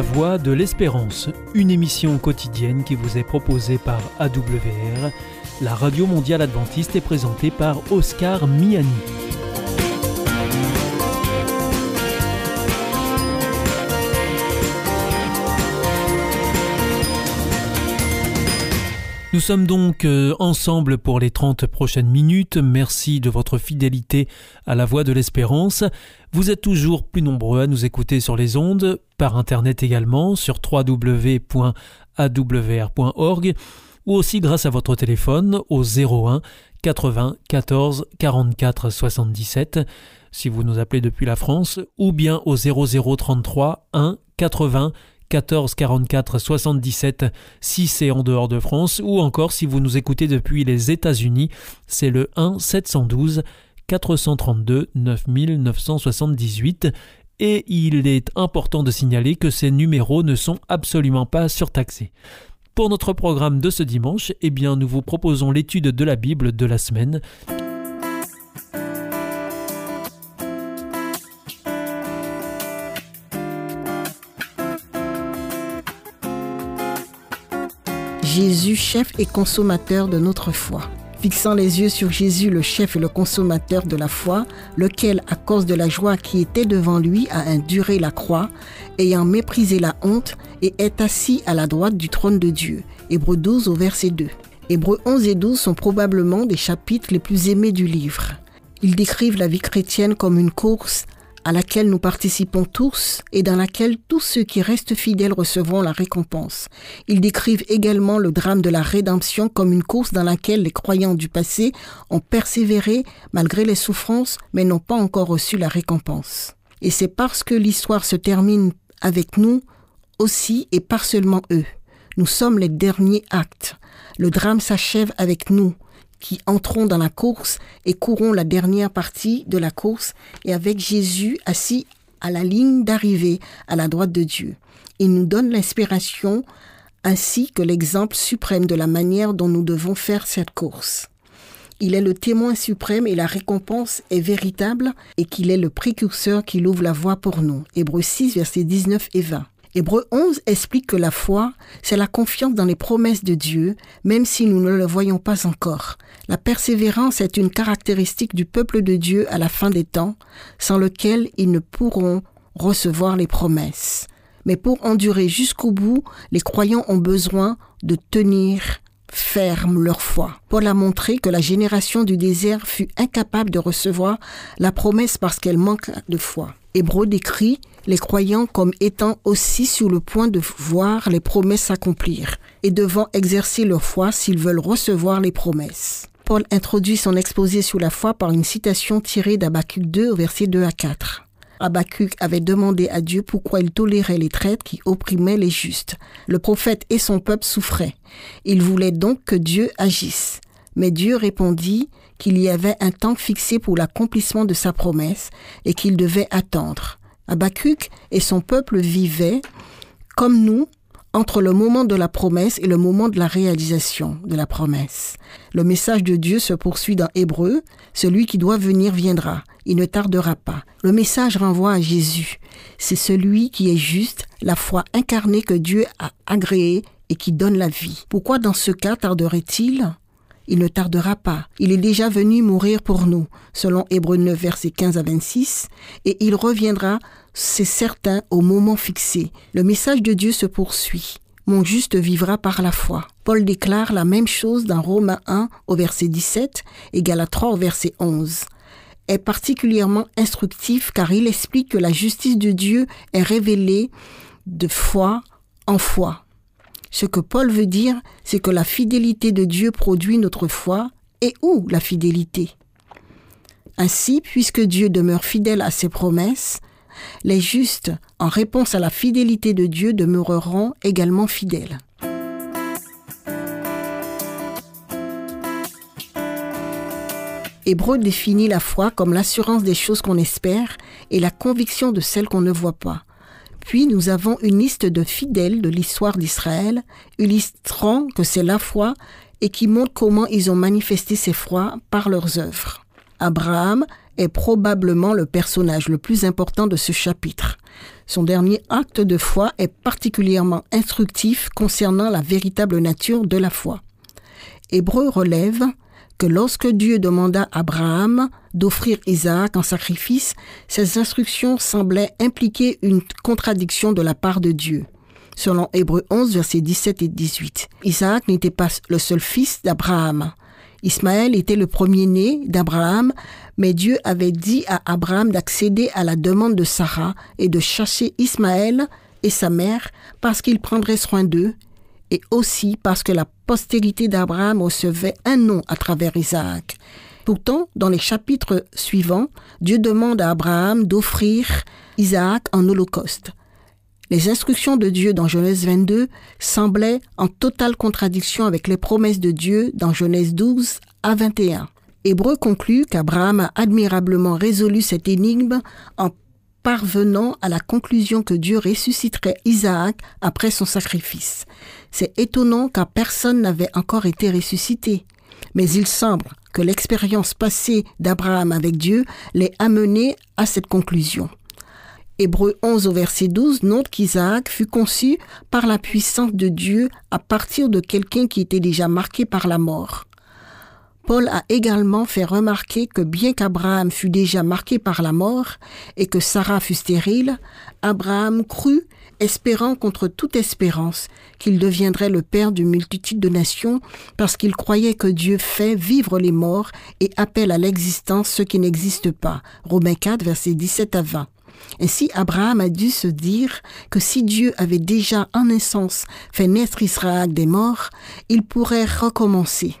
La Voix de l'Espérance, une émission quotidienne qui vous est proposée par AWR, la radio mondiale adventiste est présentée par Oscar Miani. Nous sommes donc euh, ensemble pour les 30 prochaines minutes. Merci de votre fidélité à la voix de l'espérance. Vous êtes toujours plus nombreux à nous écouter sur les ondes, par internet également, sur www.awr.org, ou aussi grâce à votre téléphone au 01 80 14 44 77 si vous nous appelez depuis la France, ou bien au 0033 1 80 14 44 77 si c'est en dehors de France ou encore si vous nous écoutez depuis les États-Unis, c'est le 1 712 432 9978 et il est important de signaler que ces numéros ne sont absolument pas surtaxés. Pour notre programme de ce dimanche, eh bien nous vous proposons l'étude de la Bible de la semaine Jésus, chef et consommateur de notre foi. Fixant les yeux sur Jésus, le chef et le consommateur de la foi, lequel, à cause de la joie qui était devant lui, a enduré la croix, ayant méprisé la honte, et est assis à la droite du trône de Dieu. Hébreux 12 au verset 2. Hébreux 11 et 12 sont probablement des chapitres les plus aimés du livre. Ils décrivent la vie chrétienne comme une course à laquelle nous participons tous et dans laquelle tous ceux qui restent fidèles recevront la récompense. Ils décrivent également le drame de la rédemption comme une course dans laquelle les croyants du passé ont persévéré malgré les souffrances mais n'ont pas encore reçu la récompense. Et c'est parce que l'histoire se termine avec nous aussi et pas seulement eux. Nous sommes les derniers actes. Le drame s'achève avec nous qui entrons dans la course et courons la dernière partie de la course et avec Jésus assis à la ligne d'arrivée à la droite de Dieu. Il nous donne l'inspiration ainsi que l'exemple suprême de la manière dont nous devons faire cette course. Il est le témoin suprême et la récompense est véritable et qu'il est le précurseur qui ouvre la voie pour nous. Hébreux 6, versets 19 et 20. Hébreu 11 explique que la foi, c'est la confiance dans les promesses de Dieu, même si nous ne le voyons pas encore. La persévérance est une caractéristique du peuple de Dieu à la fin des temps, sans lequel ils ne pourront recevoir les promesses. Mais pour endurer jusqu'au bout, les croyants ont besoin de tenir ferme leur foi. Paul a montré que la génération du désert fut incapable de recevoir la promesse parce qu'elle manque de foi. Hébreu décrit les croyants comme étant aussi sur le point de voir les promesses s'accomplir et devant exercer leur foi s'ils veulent recevoir les promesses. Paul introduit son exposé sur la foi par une citation tirée d'Abacuc 2 au verset 2 à 4. Habacuc avait demandé à Dieu pourquoi il tolérait les traîtres qui opprimaient les justes. Le prophète et son peuple souffraient. Il voulait donc que Dieu agisse. Mais Dieu répondit qu'il y avait un temps fixé pour l'accomplissement de sa promesse et qu'il devait attendre. Habacuc et son peuple vivaient, comme nous, entre le moment de la promesse et le moment de la réalisation de la promesse. Le message de Dieu se poursuit dans Hébreu, celui qui doit venir viendra, il ne tardera pas. Le message renvoie à Jésus. C'est celui qui est juste, la foi incarnée que Dieu a agréée et qui donne la vie. Pourquoi dans ce cas tarderait-il? Il ne tardera pas. Il est déjà venu mourir pour nous, selon Hébreu 9, versets 15 à 26, et il reviendra c'est certain au moment fixé. Le message de Dieu se poursuit. Mon juste vivra par la foi. Paul déclare la même chose dans Romains 1 au verset 17 et Galates 3 au verset 11 est particulièrement instructif car il explique que la justice de Dieu est révélée de foi en foi. Ce que Paul veut dire, c'est que la fidélité de Dieu produit notre foi et où la fidélité? Ainsi, puisque Dieu demeure fidèle à ses promesses, les justes, en réponse à la fidélité de Dieu, demeureront également fidèles. Hébreu définit la foi comme l'assurance des choses qu'on espère et la conviction de celles qu'on ne voit pas. Puis nous avons une liste de fidèles de l'histoire d'Israël, illustrant que c'est la foi et qui montre comment ils ont manifesté ces foi par leurs œuvres. Abraham est probablement le personnage le plus important de ce chapitre. Son dernier acte de foi est particulièrement instructif concernant la véritable nature de la foi. Hébreu relève que lorsque Dieu demanda à Abraham d'offrir Isaac en sacrifice, ces instructions semblaient impliquer une contradiction de la part de Dieu. Selon Hébreu 11, versets 17 et 18, Isaac n'était pas le seul fils d'Abraham. Ismaël était le premier-né d'Abraham, mais Dieu avait dit à Abraham d'accéder à la demande de Sarah et de chasser Ismaël et sa mère parce qu'il prendrait soin d'eux et aussi parce que la postérité d'Abraham recevait un nom à travers Isaac. Pourtant, dans les chapitres suivants, Dieu demande à Abraham d'offrir Isaac en holocauste. Les instructions de Dieu dans Genèse 22 semblaient en totale contradiction avec les promesses de Dieu dans Genèse 12 à 21. Hébreu conclut qu'Abraham a admirablement résolu cette énigme en parvenant à la conclusion que Dieu ressusciterait Isaac après son sacrifice. C'est étonnant car personne n'avait encore été ressuscité. Mais il semble que l'expérience passée d'Abraham avec Dieu l'ait amené à cette conclusion. Hébreu 11 au verset 12 note qu'Isaac fut conçu par la puissance de Dieu à partir de quelqu'un qui était déjà marqué par la mort. Paul a également fait remarquer que bien qu'Abraham fût déjà marqué par la mort et que Sarah fût stérile, Abraham crut, espérant contre toute espérance, qu'il deviendrait le père d'une multitude de nations parce qu'il croyait que Dieu fait vivre les morts et appelle à l'existence ceux qui n'existent pas. Romains 4, versets 17 à 20. Ainsi, Abraham a dû se dire que si Dieu avait déjà en essence fait naître Israël des morts, il pourrait recommencer.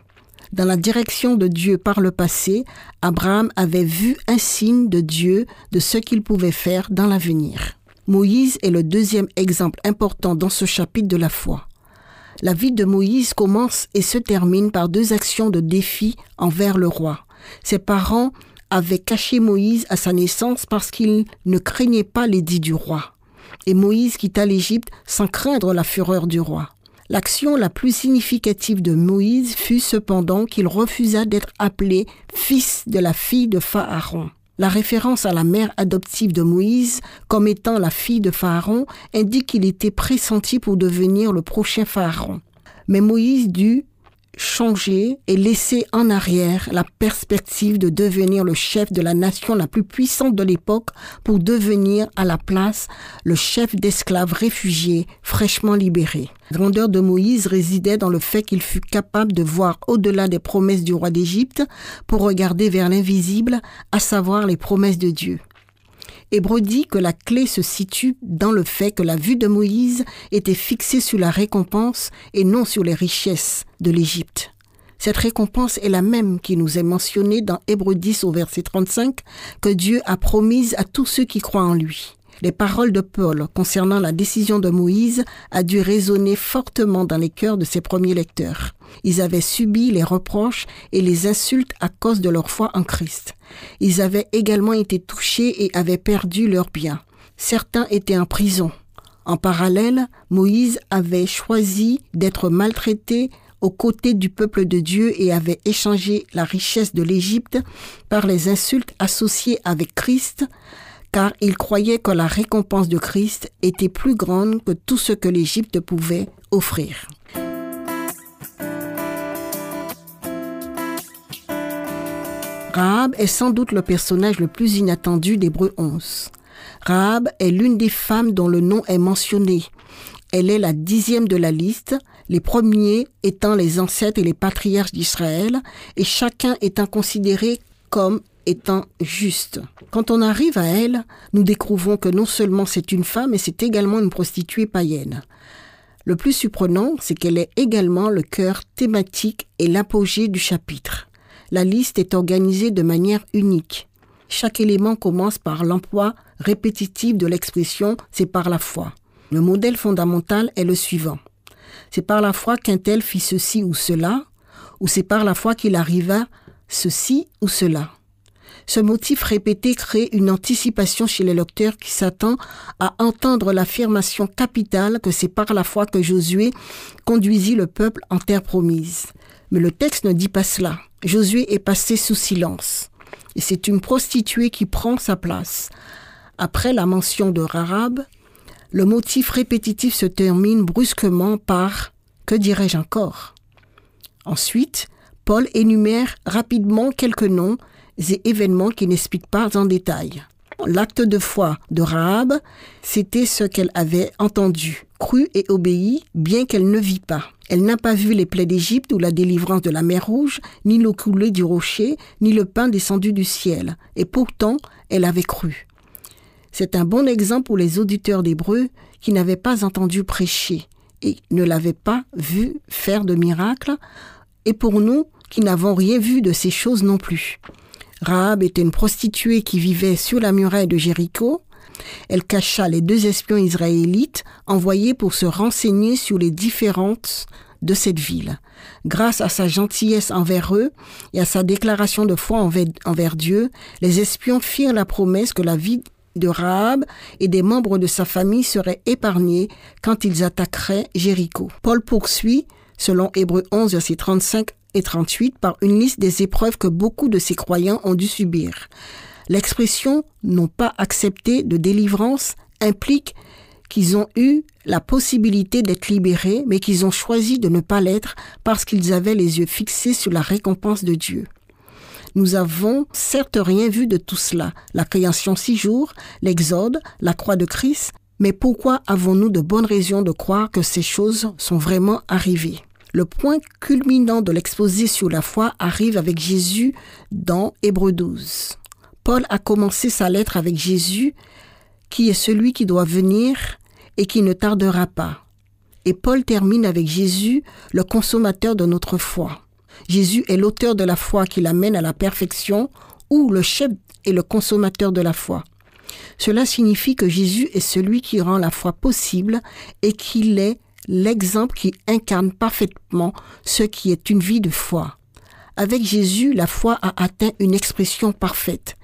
Dans la direction de Dieu par le passé, Abraham avait vu un signe de Dieu de ce qu'il pouvait faire dans l'avenir. Moïse est le deuxième exemple important dans ce chapitre de la foi. La vie de Moïse commence et se termine par deux actions de défi envers le roi. Ses parents avait caché Moïse à sa naissance parce qu'il ne craignait pas l'édit du roi. Et Moïse quitta l'Égypte sans craindre la fureur du roi. L'action la plus significative de Moïse fut cependant qu'il refusa d'être appelé fils de la fille de Pharaon. La référence à la mère adoptive de Moïse comme étant la fille de Pharaon indique qu'il était pressenti pour devenir le prochain Pharaon. Mais Moïse dut changer et laisser en arrière la perspective de devenir le chef de la nation la plus puissante de l'époque pour devenir à la place le chef d'esclaves réfugiés fraîchement libérés. La grandeur de Moïse résidait dans le fait qu'il fut capable de voir au-delà des promesses du roi d'Égypte pour regarder vers l'invisible, à savoir les promesses de Dieu. Hébreu dit que la clé se situe dans le fait que la vue de Moïse était fixée sur la récompense et non sur les richesses de l'Égypte. Cette récompense est la même qui nous est mentionnée dans Hébreu 10 au verset 35 que Dieu a promise à tous ceux qui croient en lui. Les paroles de Paul concernant la décision de Moïse a dû résonner fortement dans les cœurs de ses premiers lecteurs. Ils avaient subi les reproches et les insultes à cause de leur foi en Christ. Ils avaient également été touchés et avaient perdu leurs biens. Certains étaient en prison. En parallèle, Moïse avait choisi d'être maltraité aux côtés du peuple de Dieu et avait échangé la richesse de l'Égypte par les insultes associées avec Christ, car il croyait que la récompense de Christ était plus grande que tout ce que l'Égypte pouvait offrir. Rahab est sans doute le personnage le plus inattendu d'Hébreu 11. Rahab est l'une des femmes dont le nom est mentionné. Elle est la dixième de la liste, les premiers étant les ancêtres et les patriarches d'Israël, et chacun étant considéré comme étant juste. Quand on arrive à elle, nous découvrons que non seulement c'est une femme, mais c'est également une prostituée païenne. Le plus surprenant, c'est qu'elle est également le cœur thématique et l'apogée du chapitre. La liste est organisée de manière unique. Chaque élément commence par l'emploi répétitif de l'expression c'est par la foi. Le modèle fondamental est le suivant. C'est par la foi qu'un tel fit ceci ou cela, ou c'est par la foi qu'il arriva ceci ou cela. Ce motif répété crée une anticipation chez les lecteurs qui s'attend à entendre l'affirmation capitale que c'est par la foi que Josué conduisit le peuple en terre promise. Mais le texte ne dit pas cela. Josué est passé sous silence. Et c'est une prostituée qui prend sa place. Après la mention de Rahab, le motif répétitif se termine brusquement par Que dirais-je encore? Ensuite, Paul énumère rapidement quelques noms et événements qui n'expliquent pas en détail. L'acte de foi de Rahab, c'était ce qu'elle avait entendu, cru et obéi, bien qu'elle ne vit pas. Elle n'a pas vu les plaies d'Égypte ou la délivrance de la mer Rouge, ni l'eau coulée du rocher, ni le pain descendu du ciel. Et pourtant, elle avait cru. C'est un bon exemple pour les auditeurs d'Hébreu qui n'avaient pas entendu prêcher et ne l'avaient pas vu faire de miracles, et pour nous qui n'avons rien vu de ces choses non plus. Rahab était une prostituée qui vivait sur la muraille de Jéricho. Elle cacha les deux espions israélites envoyés pour se renseigner sur les différences de cette ville. Grâce à sa gentillesse envers eux et à sa déclaration de foi envers, Dieu, les espions firent la promesse que la vie de Rahab et des membres de sa famille seraient épargnés quand ils attaqueraient Jéricho. Paul poursuit, selon Hébreu 11, verset 35 et 38 par une liste des épreuves que beaucoup de ces croyants ont dû subir. L'expression n'ont pas accepté de délivrance implique qu'ils ont eu la possibilité d'être libérés, mais qu'ils ont choisi de ne pas l'être parce qu'ils avaient les yeux fixés sur la récompense de Dieu. Nous avons certes rien vu de tout cela, la création six jours, l'exode, la croix de Christ, mais pourquoi avons-nous de bonnes raisons de croire que ces choses sont vraiment arrivées? Le point culminant de l'exposé sur la foi arrive avec Jésus dans Hébreu 12. Paul a commencé sa lettre avec Jésus, qui est celui qui doit venir et qui ne tardera pas. Et Paul termine avec Jésus, le consommateur de notre foi. Jésus est l'auteur de la foi qui l'amène à la perfection, ou le chef est le consommateur de la foi. Cela signifie que Jésus est celui qui rend la foi possible et qu'il est l'exemple qui incarne parfaitement ce qui est une vie de foi. Avec Jésus, la foi a atteint une expression parfaite.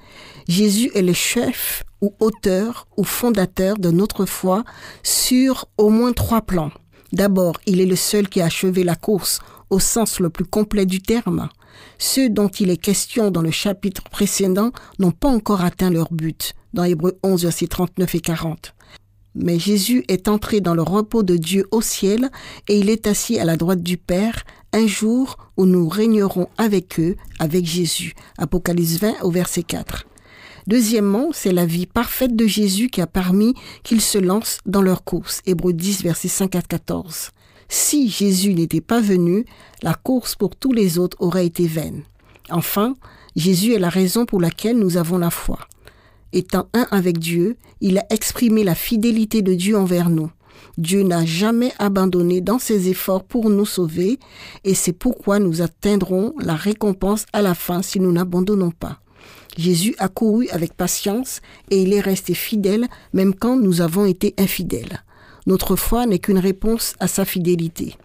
Jésus est le chef ou auteur ou fondateur de notre foi sur au moins trois plans. D'abord, il est le seul qui a achevé la course au sens le plus complet du terme. Ceux dont il est question dans le chapitre précédent n'ont pas encore atteint leur but, dans Hébreu 11, versets 39 et 40. Mais Jésus est entré dans le repos de Dieu au ciel et il est assis à la droite du Père un jour où nous régnerons avec eux, avec Jésus. Apocalypse 20 au verset 4. Deuxièmement, c'est la vie parfaite de Jésus qui a permis qu'ils se lancent dans leur course. Hébreu 10 verset 5 à 14. Si Jésus n'était pas venu, la course pour tous les autres aurait été vaine. Enfin, Jésus est la raison pour laquelle nous avons la foi. Étant un avec Dieu, il a exprimé la fidélité de Dieu envers nous. Dieu n'a jamais abandonné dans ses efforts pour nous sauver et c'est pourquoi nous atteindrons la récompense à la fin si nous n'abandonnons pas. Jésus a couru avec patience et il est resté fidèle même quand nous avons été infidèles. Notre foi n'est qu'une réponse à sa fidélité.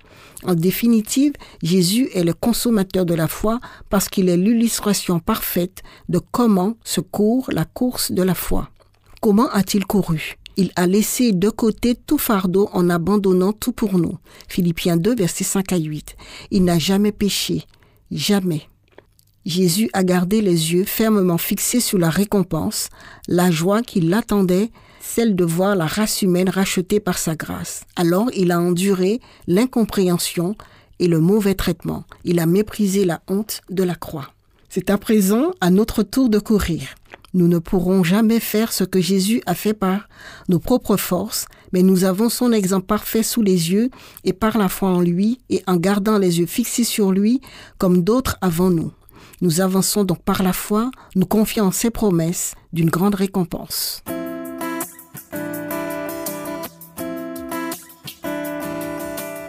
En définitive, Jésus est le consommateur de la foi parce qu'il est l'illustration parfaite de comment se court la course de la foi. Comment a-t-il couru? Il a laissé de côté tout fardeau en abandonnant tout pour nous. Philippiens 2, versets 5 à 8. Il n'a jamais péché. Jamais. Jésus a gardé les yeux fermement fixés sur la récompense, la joie qui l'attendait celle de voir la race humaine rachetée par sa grâce. Alors il a enduré l'incompréhension et le mauvais traitement. Il a méprisé la honte de la croix. C'est à présent à notre tour de courir. Nous ne pourrons jamais faire ce que Jésus a fait par nos propres forces, mais nous avons son exemple parfait sous les yeux et par la foi en lui et en gardant les yeux fixés sur lui comme d'autres avant nous. Nous avançons donc par la foi, nous confiant ses promesses d'une grande récompense.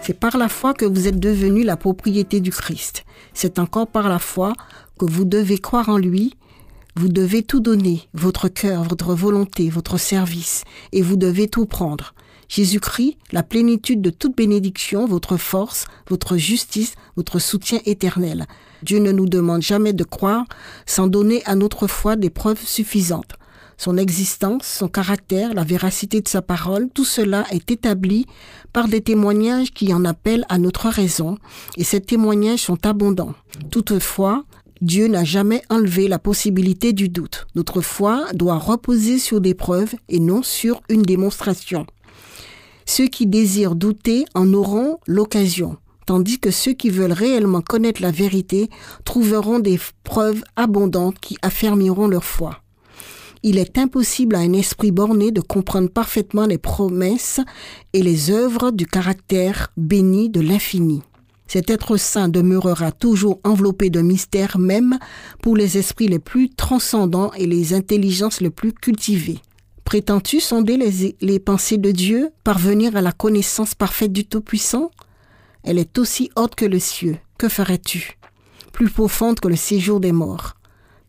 C'est par la foi que vous êtes devenu la propriété du Christ. C'est encore par la foi que vous devez croire en lui. Vous devez tout donner, votre cœur, votre volonté, votre service, et vous devez tout prendre. Jésus-Christ, la plénitude de toute bénédiction, votre force, votre justice, votre soutien éternel. Dieu ne nous demande jamais de croire sans donner à notre foi des preuves suffisantes son existence, son caractère, la véracité de sa parole, tout cela est établi par des témoignages qui en appellent à notre raison, et ces témoignages sont abondants. Toutefois, Dieu n'a jamais enlevé la possibilité du doute. Notre foi doit reposer sur des preuves et non sur une démonstration. Ceux qui désirent douter en auront l'occasion, tandis que ceux qui veulent réellement connaître la vérité trouveront des preuves abondantes qui affermiront leur foi. Il est impossible à un esprit borné de comprendre parfaitement les promesses et les œuvres du caractère béni de l'infini. Cet être saint demeurera toujours enveloppé de mystères même pour les esprits les plus transcendants et les intelligences les plus cultivées. Prétends-tu sonder les, pensées de Dieu, parvenir à la connaissance parfaite du Tout-Puissant? Elle est aussi haute que le ciel. Que ferais-tu? Plus profonde que le séjour des morts.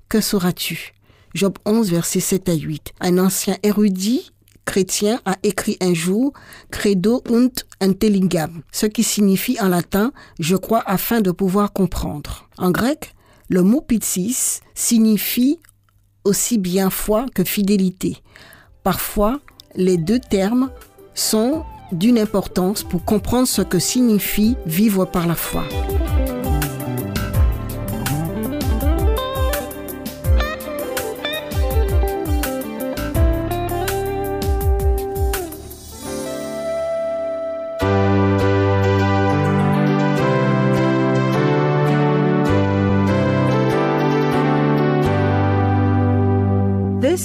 Que sauras-tu? Job 11, versets 7 à 8. Un ancien érudit chrétien a écrit un jour Credo und intelligam, ce qui signifie en latin je crois afin de pouvoir comprendre. En grec, le mot pitsis signifie aussi bien foi que fidélité. Parfois, les deux termes sont d'une importance pour comprendre ce que signifie vivre par la foi.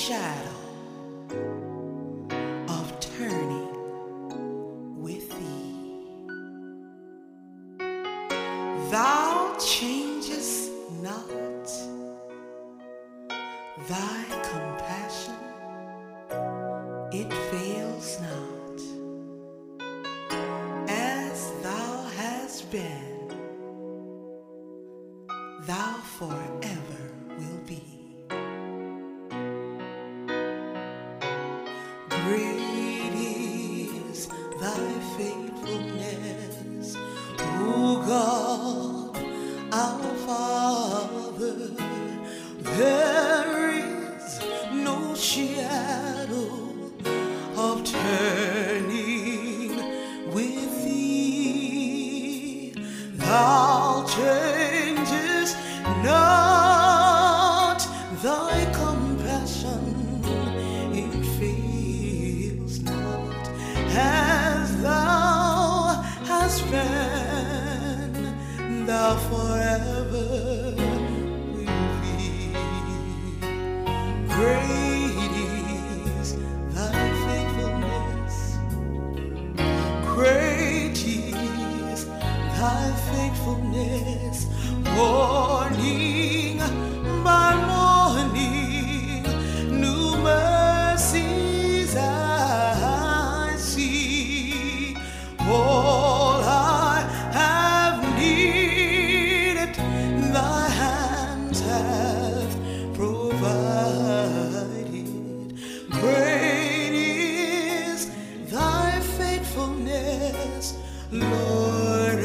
Shadow faithfulness. Morning by morning, new mercies I see. All I have needed, thy hands have provided. Great is thy faithfulness, Lord,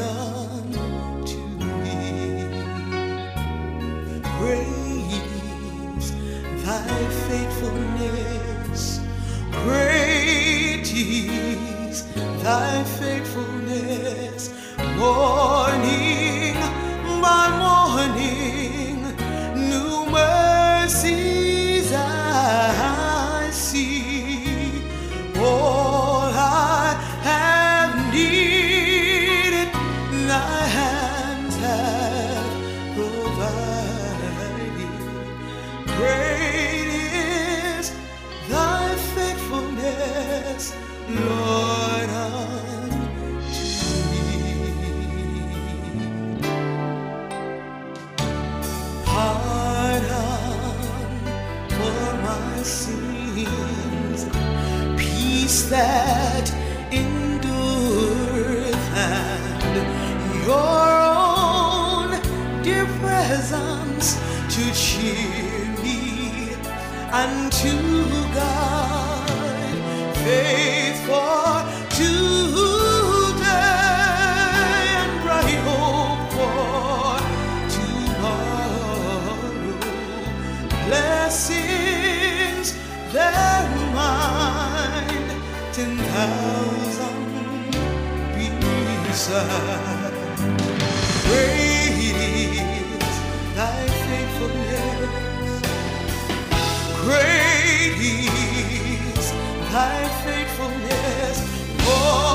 that endureth, and your own dear presence to cheer me and to guide. Faithful Great is thy faithfulness. Great is thy faithfulness. Morning,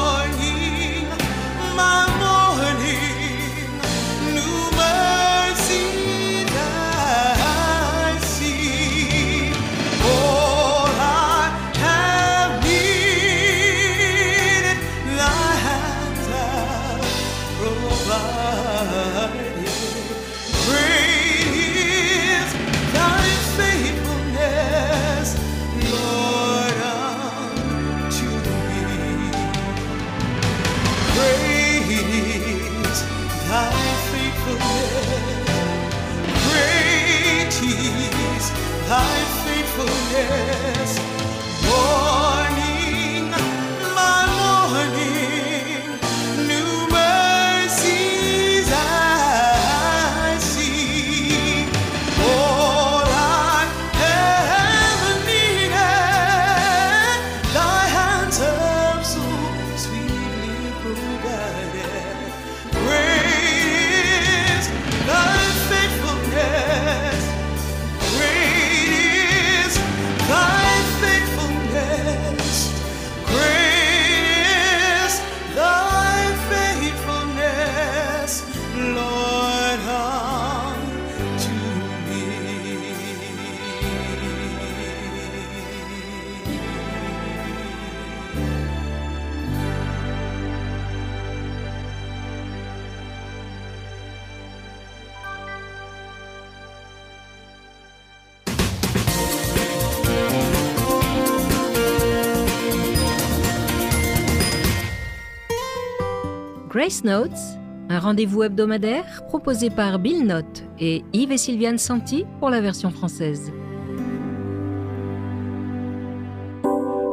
Grace Notes, un rendez-vous hebdomadaire proposé par Bill Note et Yves et Sylviane Santi pour la version française.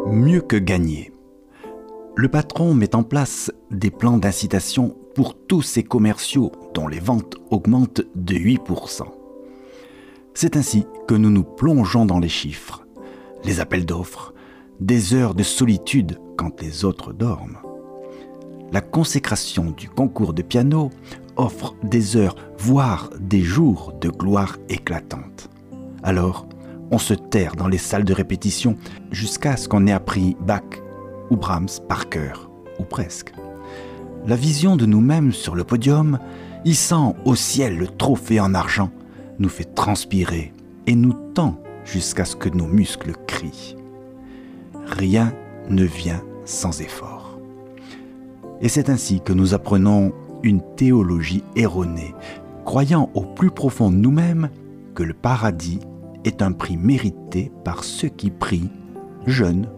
Mieux que gagner. Le patron met en place des plans d'incitation pour tous ses commerciaux dont les ventes augmentent de 8%. C'est ainsi que nous nous plongeons dans les chiffres, les appels d'offres, des heures de solitude quand les autres dorment. La consécration du concours de piano offre des heures, voire des jours de gloire éclatante. Alors, on se terre dans les salles de répétition jusqu'à ce qu'on ait appris Bach ou Brahms par cœur, ou presque. La vision de nous-mêmes sur le podium, hissant au ciel le trophée en argent, nous fait transpirer et nous tend jusqu'à ce que nos muscles crient. Rien ne vient sans effort. Et c'est ainsi que nous apprenons une théologie erronée, croyant au plus profond de nous-mêmes que le paradis est un prix mérité par ceux qui prient, jeûnent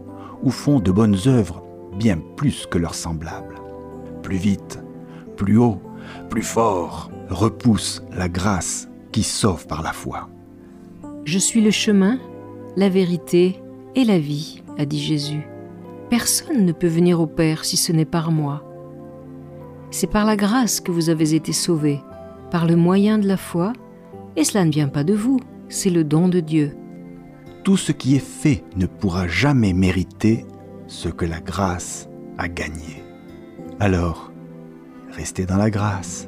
ou font de bonnes œuvres bien plus que leurs semblables. Plus vite, plus haut, plus fort, repousse la grâce qui sauve par la foi. Je suis le chemin, la vérité et la vie, a dit Jésus. Personne ne peut venir au Père si ce n'est par moi. C'est par la grâce que vous avez été sauvés, par le moyen de la foi, et cela ne vient pas de vous, c'est le don de Dieu. Tout ce qui est fait ne pourra jamais mériter ce que la grâce a gagné. Alors, restez dans la grâce.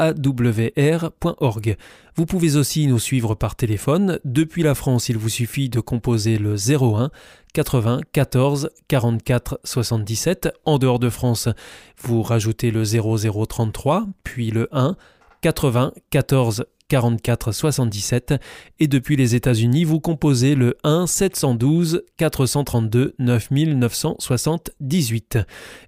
www.awr.org. Vous pouvez aussi nous suivre par téléphone. Depuis la France, il vous suffit de composer le 01 80 14 44 77. En dehors de France, vous rajoutez le 0033, puis le 1 80 14 44 77 et depuis les États-Unis, vous composez le 1 712 432 9978.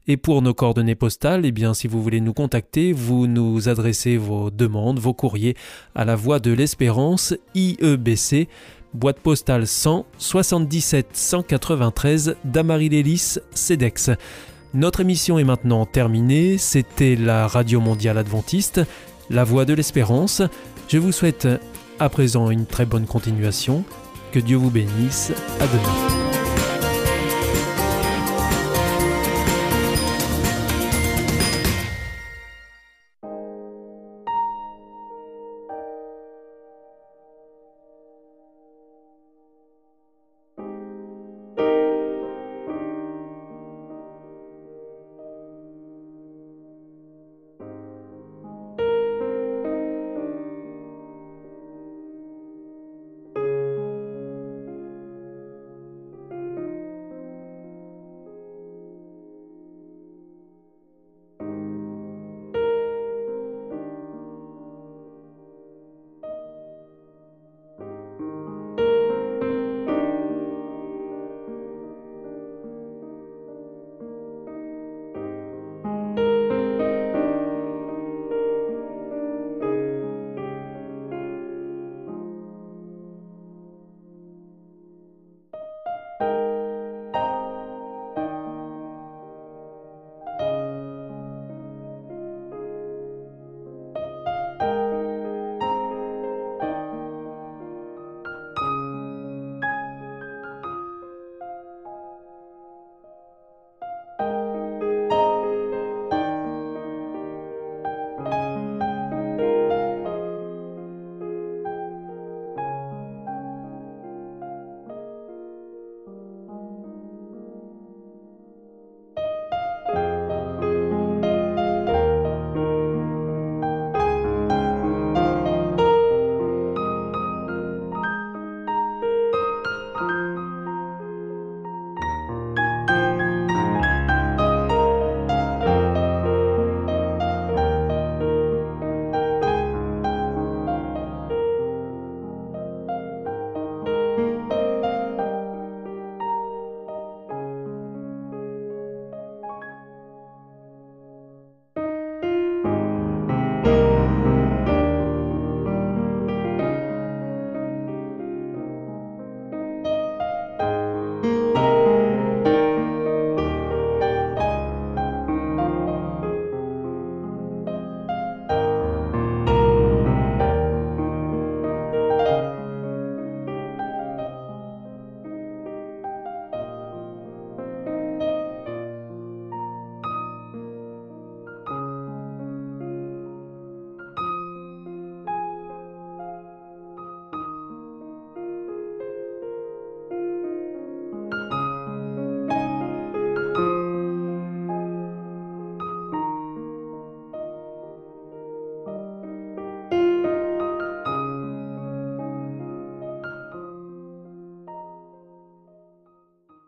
Et pour nos coordonnées postales, eh bien si vous voulez nous contacter, vous nous adressez vos demandes, vos courriers à la Voix de l'Espérance IEBC boîte postale 100 77 193 Damary-Lélis, CEDEX. Notre émission est maintenant terminée. C'était la Radio Mondiale Adventiste, la Voix de l'Espérance. Je vous souhaite à présent une très bonne continuation. Que Dieu vous bénisse. À demain.